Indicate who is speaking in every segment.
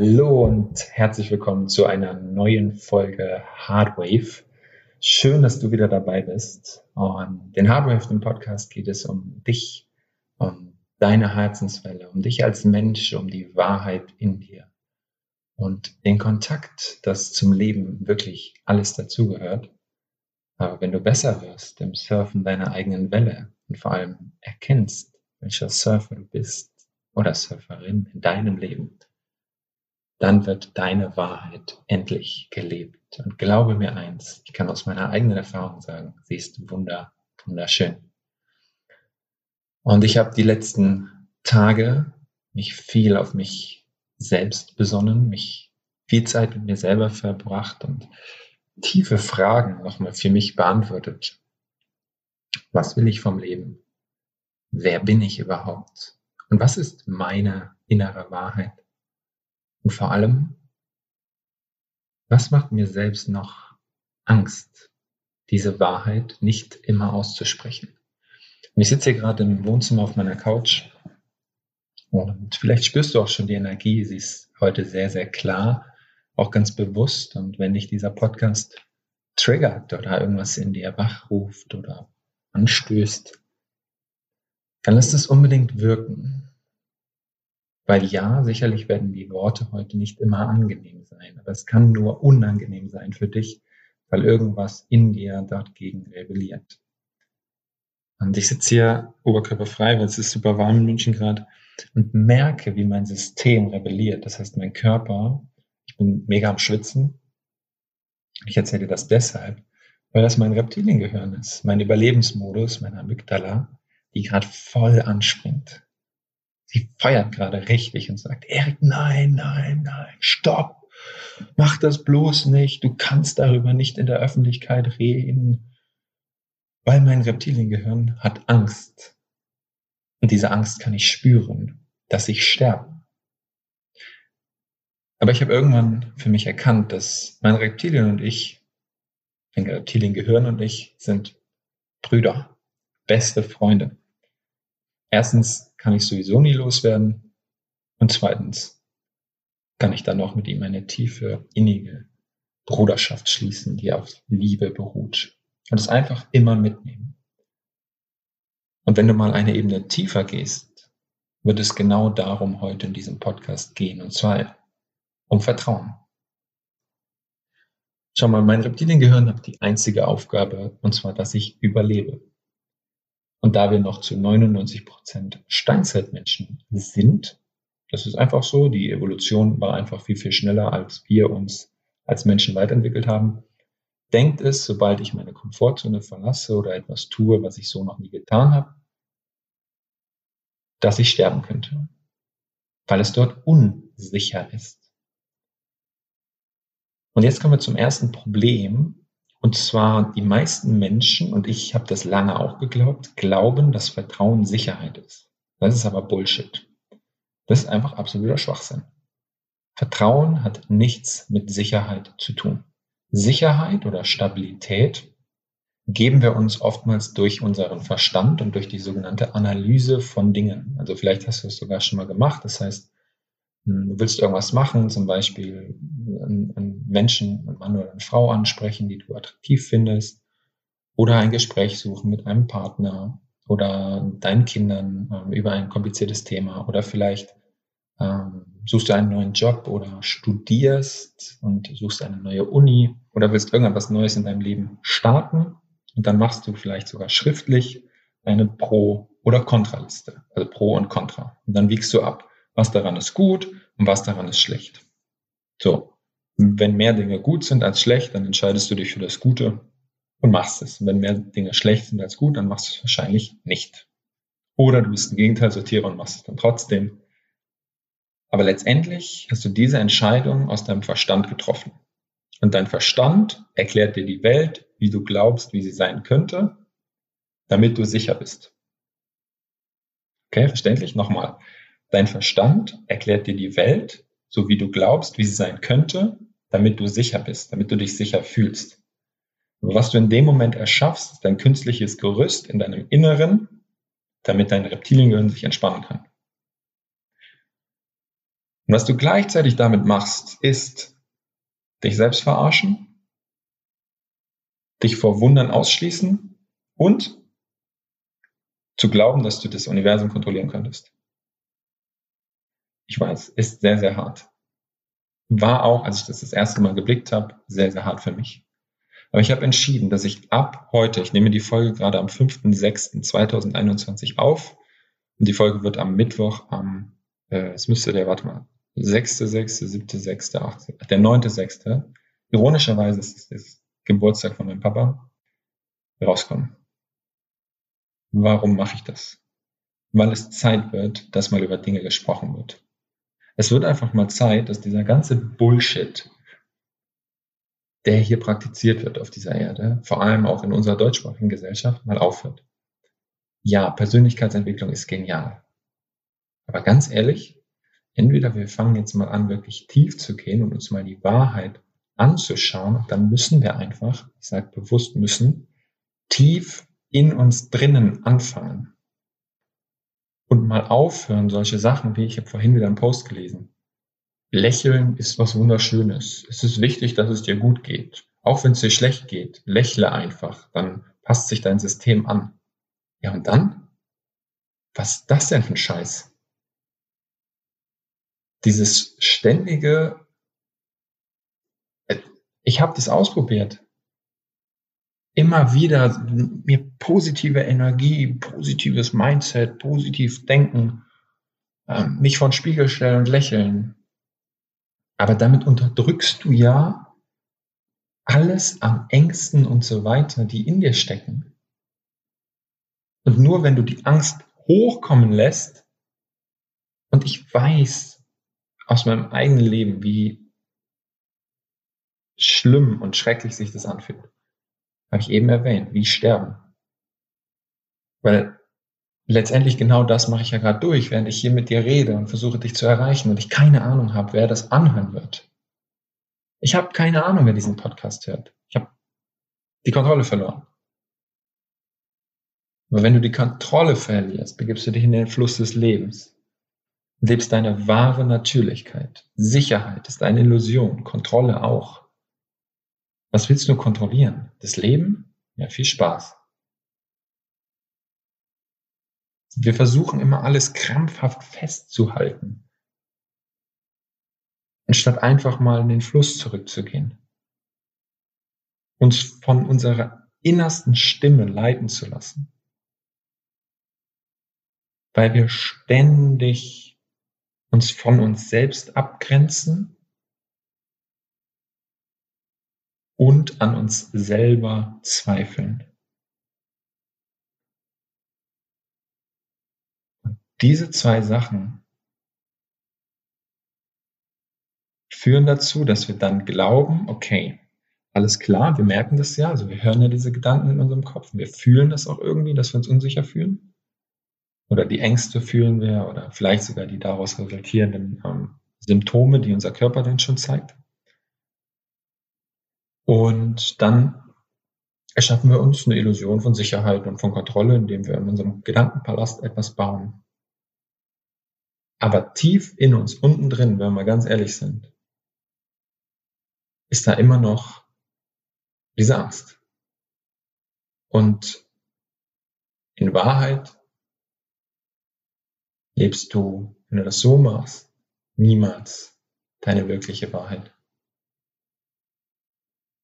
Speaker 1: Hallo und herzlich willkommen zu einer neuen Folge Hardwave. Schön, dass du wieder dabei bist. Und den Hardwave, im Podcast, geht es um dich, um deine Herzenswelle, um dich als Mensch, um die Wahrheit in dir und den Kontakt, das zum Leben wirklich alles dazugehört. Aber wenn du besser wirst im Surfen deiner eigenen Welle und vor allem erkennst, welcher Surfer du bist oder Surferin in deinem Leben, dann wird deine Wahrheit endlich gelebt. Und glaube mir eins, ich kann aus meiner eigenen Erfahrung sagen, sie ist wunder, wunderschön. Und ich habe die letzten Tage mich viel auf mich selbst besonnen, mich viel Zeit mit mir selber verbracht und tiefe Fragen nochmal für mich beantwortet. Was will ich vom Leben? Wer bin ich überhaupt? Und was ist meine innere Wahrheit? Und vor allem, was macht mir selbst noch Angst, diese Wahrheit nicht immer auszusprechen? Und ich sitze hier gerade im Wohnzimmer auf meiner Couch und vielleicht spürst du auch schon die Energie. Sie ist heute sehr, sehr klar, auch ganz bewusst. Und wenn dich dieser Podcast triggert oder irgendwas in dir wachruft oder anstößt, dann lässt es unbedingt wirken. Weil ja, sicherlich werden die Worte heute nicht immer angenehm sein, aber es kann nur unangenehm sein für dich, weil irgendwas in dir dagegen rebelliert. Und ich sitze hier oberkörperfrei, weil es ist super warm in München gerade und merke, wie mein System rebelliert. Das heißt, mein Körper, ich bin mega am Schwitzen. Ich erzähle das deshalb, weil das mein Reptiliengehirn ist, mein Überlebensmodus, meine Amygdala, die gerade voll anspringt. Sie feiert gerade richtig und sagt, Erik, nein, nein, nein, stopp, mach das bloß nicht, du kannst darüber nicht in der Öffentlichkeit reden, weil mein Reptiliengehirn hat Angst. Und diese Angst kann ich spüren, dass ich sterbe. Aber ich habe irgendwann für mich erkannt, dass mein Reptilien und ich, mein Reptiliengehirn und ich sind Brüder, beste Freunde. Erstens kann ich sowieso nie loswerden. Und zweitens kann ich dann noch mit ihm eine tiefe, innige Bruderschaft schließen, die auf Liebe beruht. Und es einfach immer mitnehmen. Und wenn du mal eine Ebene tiefer gehst, wird es genau darum heute in diesem Podcast gehen. Und zwar um Vertrauen. Schau mal, mein Reptiliengehirn hat die einzige Aufgabe, und zwar, dass ich überlebe. Und da wir noch zu 99 Prozent Steinzeitmenschen sind, das ist einfach so, die Evolution war einfach viel, viel schneller, als wir uns als Menschen weiterentwickelt haben, denkt es, sobald ich meine Komfortzone verlasse oder etwas tue, was ich so noch nie getan habe, dass ich sterben könnte, weil es dort unsicher ist. Und jetzt kommen wir zum ersten Problem, und zwar die meisten Menschen, und ich habe das lange auch geglaubt, glauben, dass Vertrauen Sicherheit ist. Das ist aber Bullshit. Das ist einfach absoluter Schwachsinn. Vertrauen hat nichts mit Sicherheit zu tun. Sicherheit oder Stabilität geben wir uns oftmals durch unseren Verstand und durch die sogenannte Analyse von Dingen. Also vielleicht hast du es sogar schon mal gemacht. Das heißt, du willst irgendwas machen, zum Beispiel einen Menschen, einen Mann oder eine Frau ansprechen, die du attraktiv findest, oder ein Gespräch suchen mit einem Partner oder deinen Kindern ähm, über ein kompliziertes Thema. Oder vielleicht ähm, suchst du einen neuen Job oder studierst und suchst eine neue Uni oder willst irgendetwas Neues in deinem Leben starten. Und dann machst du vielleicht sogar schriftlich eine Pro- oder Kontraliste, also Pro und Contra. Und dann wiegst du ab, was daran ist gut und was daran ist schlecht. So, wenn mehr Dinge gut sind als schlecht, dann entscheidest du dich für das Gute und machst es. Und wenn mehr Dinge schlecht sind als gut, dann machst du es wahrscheinlich nicht. Oder du bist ein Gegenteilsortierer und machst es dann trotzdem. Aber letztendlich hast du diese Entscheidung aus deinem Verstand getroffen. Und dein Verstand erklärt dir die Welt, wie du glaubst, wie sie sein könnte, damit du sicher bist. Okay, verständlich? Nochmal. Dein Verstand erklärt dir die Welt, so wie du glaubst, wie sie sein könnte, damit du sicher bist, damit du dich sicher fühlst. Aber was du in dem Moment erschaffst, ist dein künstliches Gerüst in deinem Inneren, damit dein Reptiliengehirn sich entspannen kann. Und was du gleichzeitig damit machst, ist dich selbst verarschen, dich vor Wundern ausschließen und zu glauben, dass du das Universum kontrollieren könntest. Ich weiß, ist sehr, sehr hart. War auch, als ich das das erste Mal geblickt habe, sehr, sehr hart für mich. Aber ich habe entschieden, dass ich ab heute, ich nehme die Folge gerade am 5.6.2021 auf und die Folge wird am Mittwoch am, äh, es müsste der, warte mal, 6., 7., 6., 8., der 9., Ironischerweise ist es das Geburtstag von meinem Papa, rauskommen. Warum mache ich das? Weil es Zeit wird, dass mal über Dinge gesprochen wird. Es wird einfach mal Zeit, dass dieser ganze Bullshit, der hier praktiziert wird auf dieser Erde, vor allem auch in unserer deutschsprachigen Gesellschaft, mal aufhört. Ja, Persönlichkeitsentwicklung ist genial. Aber ganz ehrlich, entweder wir fangen jetzt mal an, wirklich tief zu gehen und uns mal die Wahrheit anzuschauen, dann müssen wir einfach, ich sage bewusst müssen, tief in uns drinnen anfangen. Und mal aufhören, solche Sachen, wie ich habe vorhin wieder einen Post gelesen. Lächeln ist was Wunderschönes. Es ist wichtig, dass es dir gut geht. Auch wenn es dir schlecht geht, lächle einfach, dann passt sich dein System an. Ja, und dann? Was ist das denn für ein Scheiß? Dieses ständige, ich habe das ausprobiert. Immer wieder mir positive Energie, positives Mindset, positiv denken, ähm, mich vor den Spiegel stellen und lächeln. Aber damit unterdrückst du ja alles am Ängsten und so weiter, die in dir stecken. Und nur wenn du die Angst hochkommen lässt, und ich weiß aus meinem eigenen Leben, wie schlimm und schrecklich sich das anfühlt, habe ich eben erwähnt, wie sterben. Weil letztendlich genau das mache ich ja gerade durch, während ich hier mit dir rede und versuche dich zu erreichen und ich keine Ahnung habe, wer das anhören wird. Ich habe keine Ahnung, wer diesen Podcast hört. Ich habe die Kontrolle verloren. Aber wenn du die Kontrolle verlierst, begibst du dich in den Fluss des Lebens. Lebst deine wahre Natürlichkeit. Sicherheit ist eine Illusion, Kontrolle auch. Was willst du kontrollieren? Das Leben? Ja, viel Spaß. Wir versuchen immer alles krampfhaft festzuhalten, anstatt einfach mal in den Fluss zurückzugehen. Uns von unserer innersten Stimme leiten zu lassen weil wir ständig uns von uns selbst abgrenzen und an uns selber zweifeln. Diese zwei Sachen führen dazu, dass wir dann glauben, okay, alles klar, wir merken das ja, also wir hören ja diese Gedanken in unserem Kopf, wir fühlen das auch irgendwie, dass wir uns unsicher fühlen oder die Ängste fühlen wir oder vielleicht sogar die daraus resultierenden ähm, Symptome, die unser Körper dann schon zeigt. Und dann erschaffen wir uns eine Illusion von Sicherheit und von Kontrolle, indem wir in unserem Gedankenpalast etwas bauen. Aber tief in uns, unten drin, wenn wir ganz ehrlich sind, ist da immer noch diese Angst. Und in Wahrheit lebst du, wenn du das so machst, niemals deine wirkliche Wahrheit.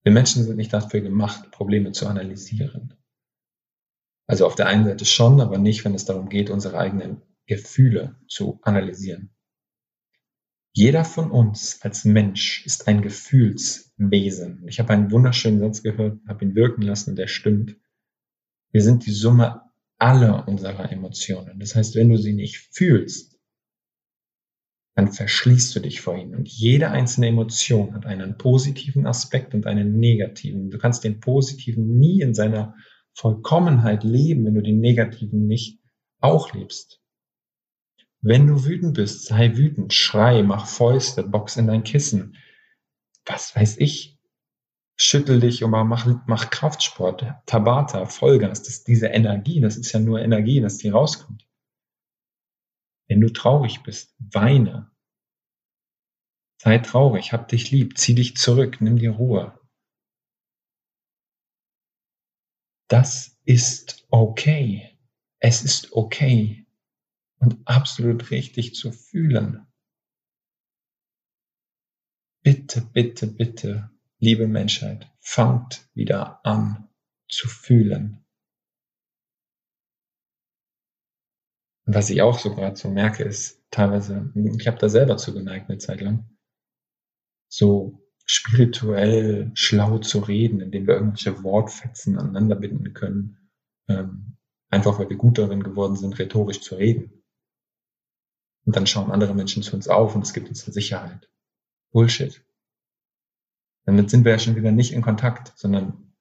Speaker 1: Wir Menschen sind nicht dafür gemacht, Probleme zu analysieren. Also auf der einen Seite schon, aber nicht, wenn es darum geht, unsere eigenen Gefühle zu analysieren. Jeder von uns als Mensch ist ein Gefühlswesen. Ich habe einen wunderschönen Satz gehört, habe ihn wirken lassen und der stimmt. Wir sind die Summe aller unserer Emotionen. Das heißt, wenn du sie nicht fühlst, dann verschließt du dich vor ihnen. Und jede einzelne Emotion hat einen positiven Aspekt und einen negativen. Du kannst den positiven nie in seiner Vollkommenheit leben, wenn du den negativen nicht auch lebst. Wenn du wütend bist, sei wütend, schrei, mach Fäuste, box in dein Kissen. Was weiß ich, schüttel dich und mach, mach Kraftsport, Tabata, Vollgas, das ist diese Energie, das ist ja nur Energie, dass die rauskommt. Wenn du traurig bist, weine. Sei traurig, hab dich lieb, zieh dich zurück, nimm dir Ruhe. Das ist okay. Es ist okay und absolut richtig zu fühlen. Bitte, bitte, bitte, liebe Menschheit, fangt wieder an zu fühlen. Was ich auch so gerade so merke, ist teilweise, ich habe da selber zu geneigt eine Zeit lang, so spirituell schlau zu reden, indem wir irgendwelche Wortfetzen aneinander binden können, ähm, einfach weil wir gut darin geworden sind, rhetorisch zu reden. Und dann schauen andere Menschen zu uns auf und es gibt uns eine Sicherheit. Bullshit. Damit sind wir ja schon wieder nicht in Kontakt, sondern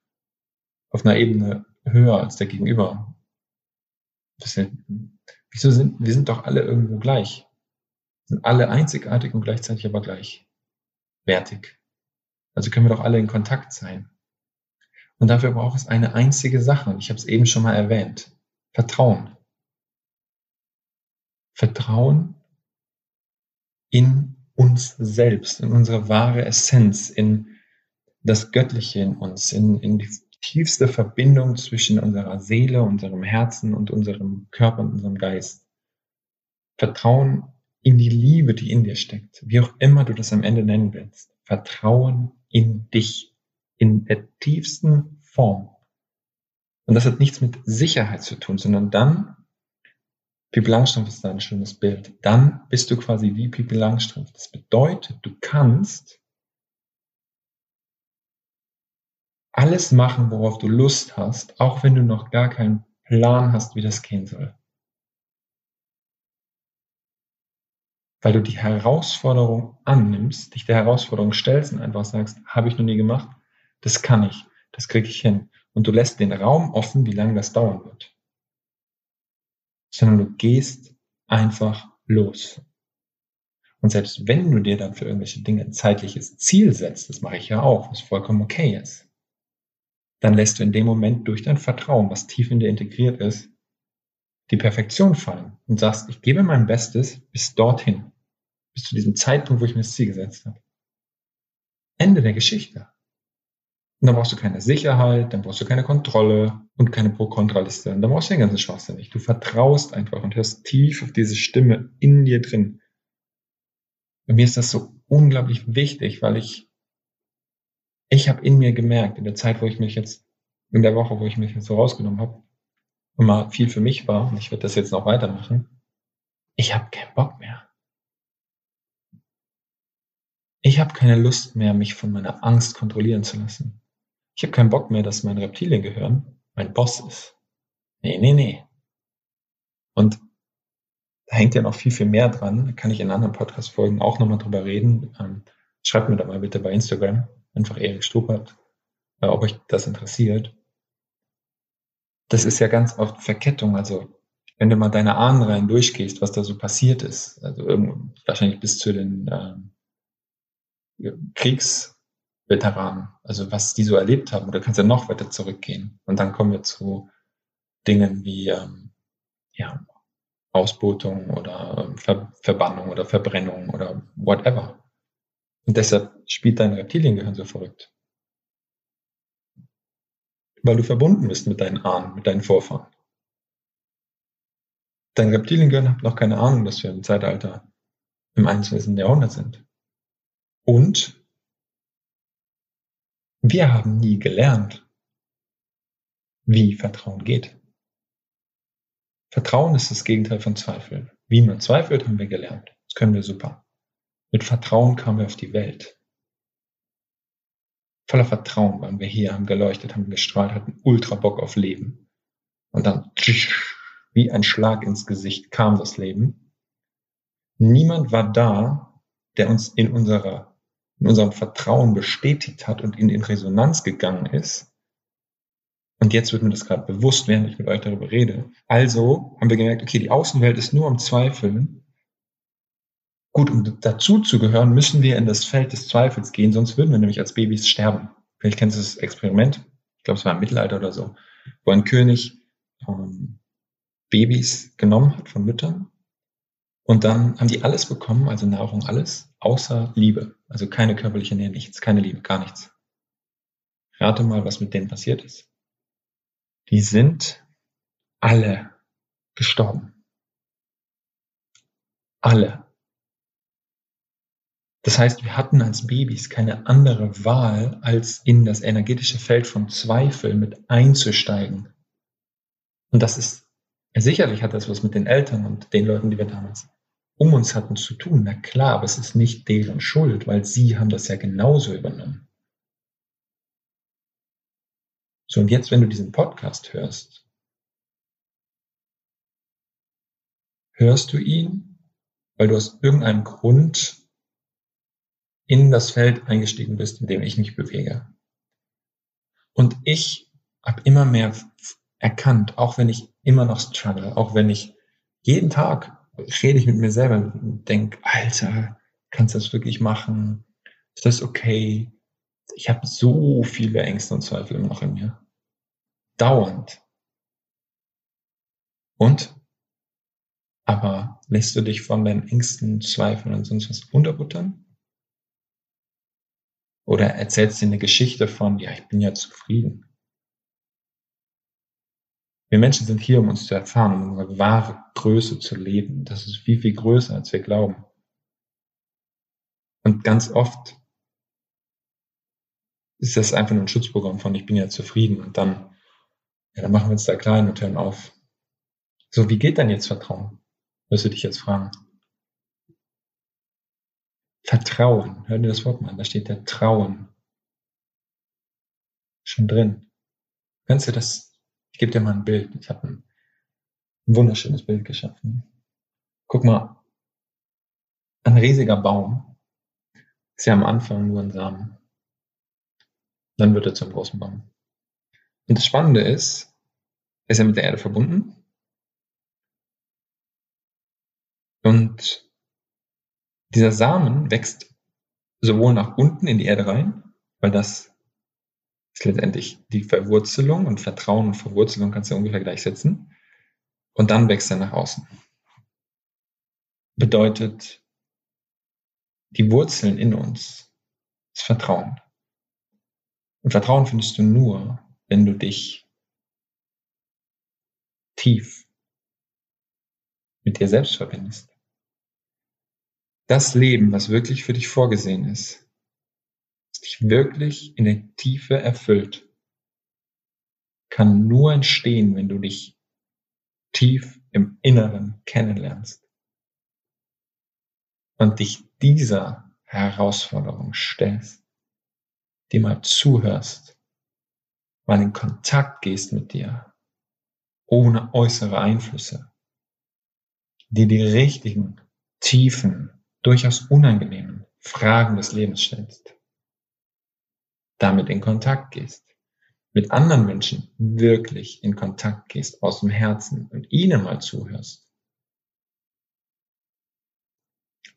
Speaker 1: auf einer Ebene höher als der Gegenüber. Sind, wieso sind, wir sind doch alle irgendwo gleich. Sind alle einzigartig und gleichzeitig aber gleichwertig. Also können wir doch alle in Kontakt sein. Und dafür braucht es eine einzige Sache, und ich habe es eben schon mal erwähnt. Vertrauen. Vertrauen in uns selbst, in unsere wahre Essenz, in das Göttliche in uns, in, in die tiefste Verbindung zwischen unserer Seele, unserem Herzen und unserem Körper und unserem Geist. Vertrauen in die Liebe, die in dir steckt, wie auch immer du das am Ende nennen willst. Vertrauen in dich, in der tiefsten Form. Und das hat nichts mit Sicherheit zu tun, sondern dann, Pippi Langstrumpf ist da ein schönes Bild, dann bist du quasi wie Pippi Langstrumpf. Das bedeutet, du kannst alles machen, worauf du Lust hast, auch wenn du noch gar keinen Plan hast, wie das gehen soll. Weil du die Herausforderung annimmst, dich der Herausforderung stellst und einfach sagst, habe ich noch nie gemacht, das kann ich, das kriege ich hin. Und du lässt den Raum offen, wie lange das dauern wird. Sondern du gehst einfach los. Und selbst wenn du dir dann für irgendwelche Dinge ein zeitliches Ziel setzt, das mache ich ja auch, was vollkommen okay ist, dann lässt du in dem Moment durch dein Vertrauen, was tief in dir integriert ist, die Perfektion fallen und sagst, ich gebe mein Bestes bis dorthin, bis zu diesem Zeitpunkt, wo ich mir das Ziel gesetzt habe. Ende der Geschichte. Und dann brauchst du keine Sicherheit, dann brauchst du keine Kontrolle und keine Pro-Kontra-Liste. Dann brauchst du den ganzen Schwachsinn nicht. Du vertraust einfach und hörst tief auf diese Stimme in dir drin. Bei mir ist das so unglaublich wichtig, weil ich ich habe in mir gemerkt, in der Zeit, wo ich mich jetzt, in der Woche, wo ich mich jetzt so rausgenommen habe mal viel für mich war, und ich werde das jetzt noch weitermachen, ich habe keinen Bock mehr. Ich habe keine Lust mehr, mich von meiner Angst kontrollieren zu lassen. Ich habe keinen Bock mehr, dass mein Reptiliengehirn mein Boss ist. Nee, nee, nee. Und da hängt ja noch viel, viel mehr dran. Da kann ich in anderen Podcast-Folgen auch nochmal drüber reden. Ähm, schreibt mir da mal bitte bei Instagram einfach Erik Stuppert, äh, ob euch das interessiert. Das ist ja ganz oft Verkettung. Also wenn du mal deine Ahnenreihen durchgehst, was da so passiert ist, also wahrscheinlich bis zu den äh, Kriegsveteranen, also was die so erlebt haben, oder kannst ja noch weiter zurückgehen. Und dann kommen wir zu Dingen wie ähm, ja, Ausbotung oder ähm, Ver Verbannung oder Verbrennung oder whatever. Und deshalb spielt dein Reptiliengehirn so verrückt. Weil du verbunden bist mit deinen Ahnen, mit deinen Vorfahren. Dein Reptiliengehirn hat noch keine Ahnung, dass wir im Zeitalter im 21. Jahrhundert sind. Und wir haben nie gelernt, wie Vertrauen geht. Vertrauen ist das Gegenteil von Zweifel. Wie man zweifelt, haben wir gelernt. Das können wir super. Mit Vertrauen kamen wir auf die Welt. Voller Vertrauen waren wir hier, haben geleuchtet, haben gestrahlt, hatten ultra Bock auf Leben. Und dann, wie ein Schlag ins Gesicht, kam das Leben. Niemand war da, der uns in unserer, in unserem Vertrauen bestätigt hat und in, in Resonanz gegangen ist. Und jetzt wird mir das gerade bewusst, während ich mit euch darüber rede. Also haben wir gemerkt, okay, die Außenwelt ist nur am Zweifeln Gut, um dazu zu gehören, müssen wir in das Feld des Zweifels gehen, sonst würden wir nämlich als Babys sterben. Vielleicht kennst du das Experiment, ich glaube, es war im Mittelalter oder so, wo ein König ähm, Babys genommen hat von Müttern Und dann haben die alles bekommen, also Nahrung, alles, außer Liebe. Also keine körperliche Nähe, nichts, keine Liebe, gar nichts. Rate mal, was mit denen passiert ist. Die sind alle gestorben. Alle. Das heißt, wir hatten als Babys keine andere Wahl, als in das energetische Feld von Zweifel mit einzusteigen. Und das ist, sicherlich hat das was mit den Eltern und den Leuten, die wir damals um uns hatten zu tun. Na klar, aber es ist nicht deren Schuld, weil sie haben das ja genauso übernommen. So, und jetzt, wenn du diesen Podcast hörst, hörst du ihn, weil du aus irgendeinem Grund in das Feld eingestiegen bist, in dem ich mich bewege. Und ich habe immer mehr erkannt, auch wenn ich immer noch struggle, auch wenn ich jeden Tag rede ich mit mir selber und denke, Alter, kannst du das wirklich machen? Ist das okay? Ich habe so viele Ängste und Zweifel immer noch in mir. Dauernd. Und? Aber lässt du dich von deinen Ängsten, Zweifeln und sonst was unterbuttern? Oder erzählst du eine Geschichte von, ja, ich bin ja zufrieden. Wir Menschen sind hier, um uns zu erfahren, um unsere wahre Größe zu leben. Das ist viel, viel größer, als wir glauben. Und ganz oft ist das einfach nur ein Schutzprogramm von, ich bin ja zufrieden. Und dann, ja, dann machen wir uns da klein und hören auf. So, wie geht denn jetzt Vertrauen? Wirst du dich jetzt fragen. Vertrauen. Hör dir das Wort mal an. Da steht der Trauen. Schon drin. Kannst du das ich gebe dir mal ein Bild. Ich habe ein wunderschönes Bild geschaffen. Guck mal, ein riesiger Baum ist ja am Anfang nur ein Samen. Dann wird er zum großen Baum. Und das Spannende ist, ist er mit der Erde verbunden. Und dieser Samen wächst sowohl nach unten in die Erde rein, weil das ist letztendlich die Verwurzelung und Vertrauen und Verwurzelung kannst du ungefähr gleichsetzen. Und dann wächst er nach außen. Bedeutet, die Wurzeln in uns ist Vertrauen. Und Vertrauen findest du nur, wenn du dich tief mit dir selbst verbindest. Das Leben, was wirklich für dich vorgesehen ist, dich wirklich in der Tiefe erfüllt, kann nur entstehen, wenn du dich tief im Inneren kennenlernst und dich dieser Herausforderung stellst, dir mal zuhörst, mal in Kontakt gehst mit dir, ohne äußere Einflüsse, dir die richtigen, tiefen, durchaus unangenehmen Fragen des Lebens stellst damit in Kontakt gehst, mit anderen Menschen wirklich in Kontakt gehst aus dem Herzen und ihnen mal zuhörst,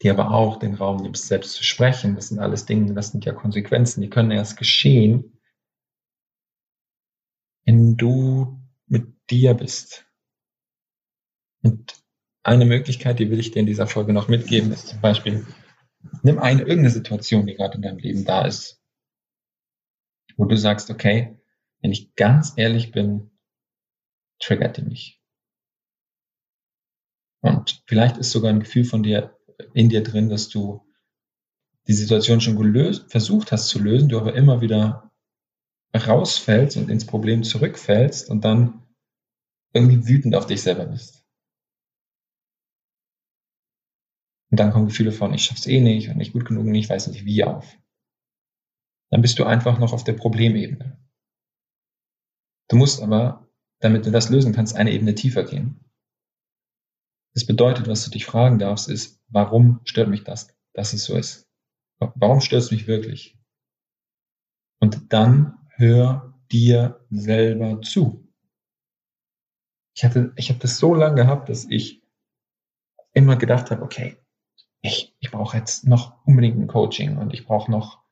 Speaker 1: die aber auch den Raum nimmst, selbst zu sprechen, das sind alles Dinge, das sind ja Konsequenzen, die können erst geschehen, wenn du mit dir bist. Und eine Möglichkeit, die will ich dir in dieser Folge noch mitgeben, ist zum Beispiel, nimm eine irgendeine Situation, die gerade in deinem Leben da ist, wo du sagst, okay, wenn ich ganz ehrlich bin, triggert die mich. Und vielleicht ist sogar ein Gefühl von dir in dir drin, dass du die Situation schon gelöst, versucht hast zu lösen, du aber immer wieder rausfällst und ins Problem zurückfällst und dann irgendwie wütend auf dich selber bist. Und dann kommen Gefühle von, ich schaff's eh nicht und nicht gut genug und ich weiß nicht wie auf dann bist du einfach noch auf der Problemebene. Du musst aber, damit du das lösen kannst, eine Ebene tiefer gehen. Das bedeutet, was du dich fragen darfst, ist, warum stört mich das, dass es so ist? Warum stört es mich wirklich? Und dann hör dir selber zu. Ich hatte, ich habe das so lange gehabt, dass ich immer gedacht habe, okay, ich, ich brauche jetzt noch unbedingt ein Coaching und ich brauche noch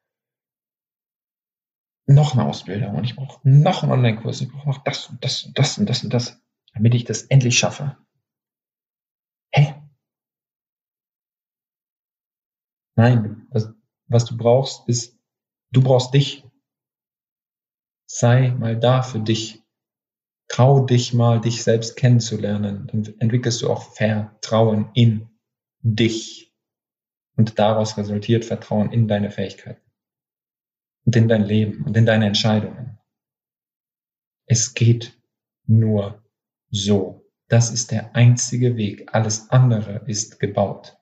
Speaker 1: noch eine Ausbildung und ich brauche noch einen Online-Kurs, ich brauche noch das und das und das und das und das, damit ich das endlich schaffe. Hä? Nein, was, was du brauchst, ist, du brauchst dich. Sei mal da für dich. Trau dich mal, dich selbst kennenzulernen. Dann entwickelst du auch Vertrauen in dich. Und daraus resultiert Vertrauen in deine Fähigkeiten. Und in dein Leben und in deine Entscheidungen. Es geht nur so. Das ist der einzige Weg. Alles andere ist gebaut.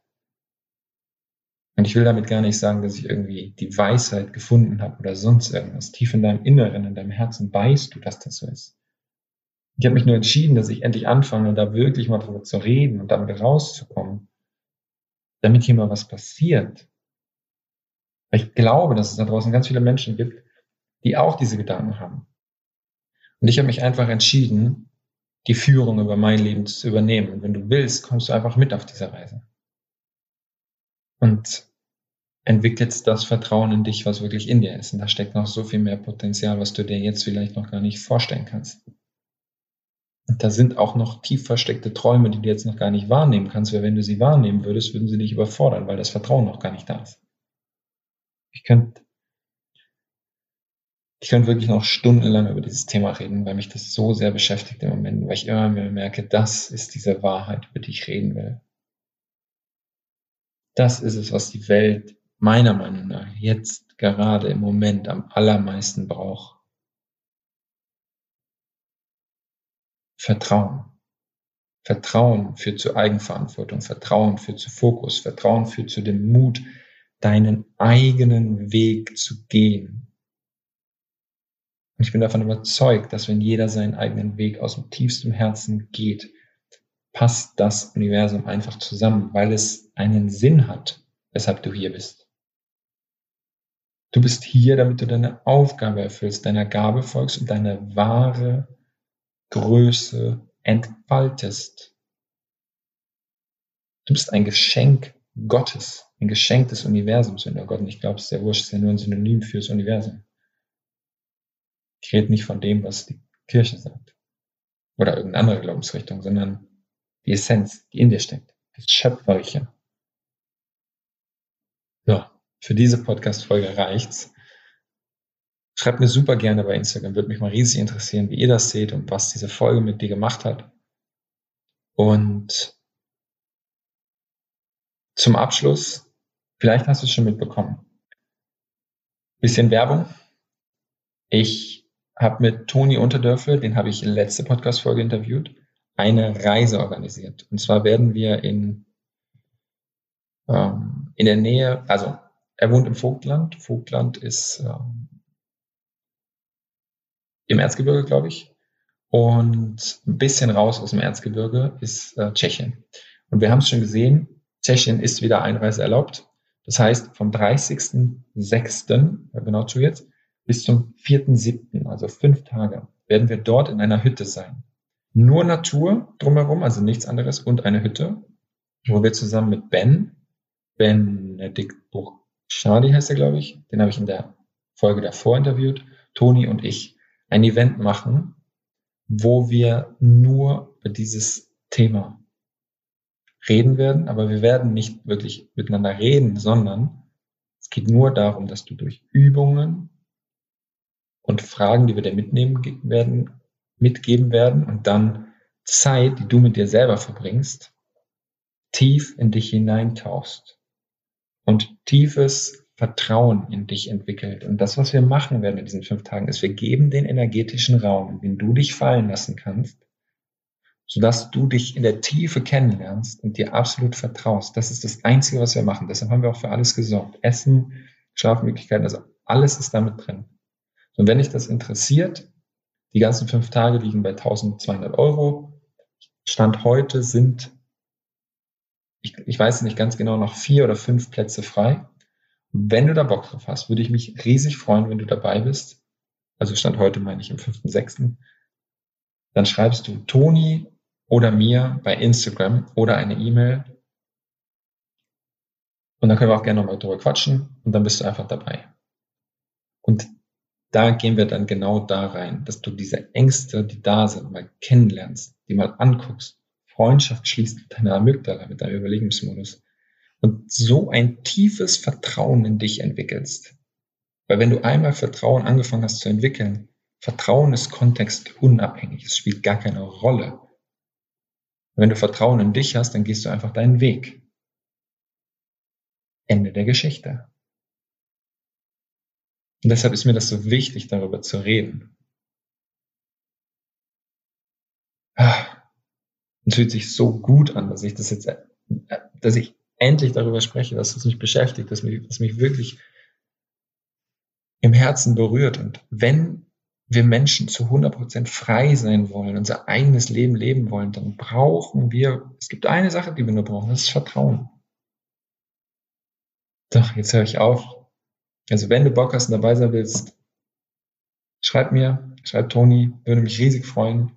Speaker 1: Und ich will damit gar nicht sagen, dass ich irgendwie die Weisheit gefunden habe oder sonst irgendwas. Tief in deinem Inneren, in deinem Herzen weißt du, dass das so ist. Ich habe mich nur entschieden, dass ich endlich anfange, da wirklich mal drüber zu reden und damit rauszukommen, damit hier mal was passiert. Weil ich glaube, dass es da draußen ganz viele Menschen gibt, die auch diese Gedanken haben. Und ich habe mich einfach entschieden, die Führung über mein Leben zu übernehmen. Und wenn du willst, kommst du einfach mit auf diese Reise. Und entwickelst das Vertrauen in dich, was wirklich in dir ist. Und da steckt noch so viel mehr Potenzial, was du dir jetzt vielleicht noch gar nicht vorstellen kannst. Und da sind auch noch tief versteckte Träume, die du jetzt noch gar nicht wahrnehmen kannst, weil wenn du sie wahrnehmen würdest, würden sie dich überfordern, weil das Vertrauen noch gar nicht da ist. Ich könnte ich könnte wirklich noch stundenlang über dieses Thema reden, weil mich das so sehr beschäftigt im Moment, weil ich immer mehr merke, das ist diese Wahrheit, über die ich reden will. Das ist es, was die Welt meiner Meinung nach jetzt gerade im Moment am allermeisten braucht. Vertrauen. Vertrauen führt zu Eigenverantwortung, Vertrauen führt zu Fokus, Vertrauen führt zu dem Mut, deinen eigenen Weg zu gehen. Und ich bin davon überzeugt, dass wenn jeder seinen eigenen Weg aus dem tiefsten Herzen geht, passt das Universum einfach zusammen, weil es einen Sinn hat, weshalb du hier bist. Du bist hier, damit du deine Aufgabe erfüllst, deiner Gabe folgst und deine wahre Größe entfaltest. Du bist ein Geschenk Gottes, ein Geschenk des Universums. Wenn du Gott nicht glaubst, der Wurscht ist ja nur ein Synonym fürs Universum. Ich rede nicht von dem, was die Kirche sagt oder irgendeine andere Glaubensrichtung, sondern die Essenz, die in dir steckt, das Schöpferische. So, für diese Podcast-Folge reicht's. Schreibt mir super gerne bei Instagram, würde mich mal riesig interessieren, wie ihr das seht und was diese Folge mit dir gemacht hat. Und zum Abschluss, vielleicht hast du es schon mitbekommen. Bisschen Werbung. Ich habe mit Toni Unterdörfel, den habe ich letzte Podcast-Folge interviewt, eine Reise organisiert. Und zwar werden wir in, ähm, in der Nähe, also er wohnt im Vogtland. Vogtland ist ähm, im Erzgebirge, glaube ich. Und ein bisschen raus aus dem Erzgebirge ist äh, Tschechien. Und wir haben es schon gesehen, Tschechien ist wieder Einreise erlaubt. Das heißt, vom 30.06., genau zu jetzt, bis zum 4.07., also fünf Tage, werden wir dort in einer Hütte sein. Nur Natur drumherum, also nichts anderes und eine Hütte, wo wir zusammen mit Ben, Benedikt Buchschadi heißt er, glaube ich, den habe ich in der Folge davor interviewt, Toni und ich ein Event machen, wo wir nur über dieses Thema reden werden, aber wir werden nicht wirklich miteinander reden, sondern es geht nur darum, dass du durch Übungen und Fragen, die wir dir mitnehmen werden, mitgeben werden und dann Zeit, die du mit dir selber verbringst, tief in dich hineintauchst. Und tiefes Vertrauen in dich entwickelt. Und das, was wir machen werden in diesen fünf Tagen, ist, wir geben den energetischen Raum, in den du dich fallen lassen kannst, sodass du dich in der Tiefe kennenlernst und dir absolut vertraust. Das ist das Einzige, was wir machen. Deshalb haben wir auch für alles gesorgt. Essen, Schlafmöglichkeiten, also alles ist damit drin. Und wenn dich das interessiert, die ganzen fünf Tage liegen bei 1200 Euro. Stand heute sind, ich, ich weiß nicht ganz genau, noch vier oder fünf Plätze frei. Wenn du da Bock drauf hast, würde ich mich riesig freuen, wenn du dabei bist. Also Stand heute meine ich im 5.6. Dann schreibst du Toni oder mir bei Instagram oder eine E-Mail. Und dann können wir auch gerne nochmal drüber quatschen und dann bist du einfach dabei. Und da gehen wir dann genau da rein, dass du diese Ängste, die da sind, mal kennenlernst, die mal anguckst, Freundschaft schließt mit deiner Amygdala, mit deinem Überlegungsmodus und so ein tiefes Vertrauen in dich entwickelst. Weil wenn du einmal Vertrauen angefangen hast zu entwickeln, Vertrauen ist kontextunabhängig, es spielt gar keine Rolle. Wenn du Vertrauen in dich hast, dann gehst du einfach deinen Weg. Ende der Geschichte. Und deshalb ist mir das so wichtig, darüber zu reden. Ah, es fühlt sich so gut an, dass ich das jetzt, dass ich endlich darüber spreche, dass es mich beschäftigt, dass mich, dass mich wirklich im Herzen berührt. Und wenn wir Menschen zu 100% frei sein wollen, unser eigenes Leben leben wollen, dann brauchen wir, es gibt eine Sache, die wir nur brauchen, das ist Vertrauen. Doch, jetzt höre ich auf. Also wenn du Bock hast und dabei sein willst, schreib mir, schreib Toni, würde mich riesig freuen.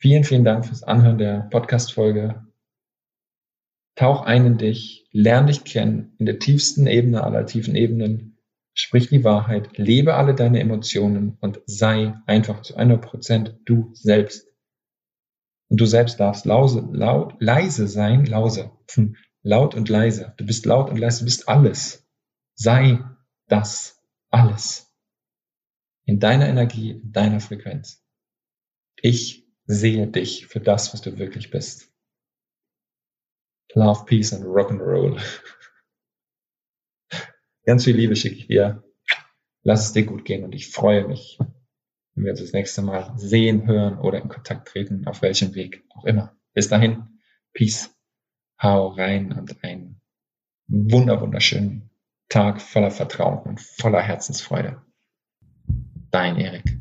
Speaker 1: Vielen, vielen Dank fürs Anhören der Podcast-Folge. Tauch ein in dich, lern dich kennen, in der tiefsten Ebene aller tiefen Ebenen sprich die Wahrheit, lebe alle deine Emotionen und sei einfach zu 100% du selbst. Und du selbst darfst lause, laut, leise sein, lause, hm, laut und leise. Du bist laut und leise, du bist alles. Sei das alles. In deiner Energie, in deiner Frequenz. Ich sehe dich für das, was du wirklich bist. Love, Peace and Rock and Roll. Ganz viel Liebe schicke ich dir. Lass es dir gut gehen und ich freue mich, wenn wir uns das nächste Mal sehen, hören oder in Kontakt treten, auf welchem Weg auch immer. Bis dahin, Peace, hau rein und einen wunder wunderschönen Tag voller Vertrauen und voller Herzensfreude. Dein Erik.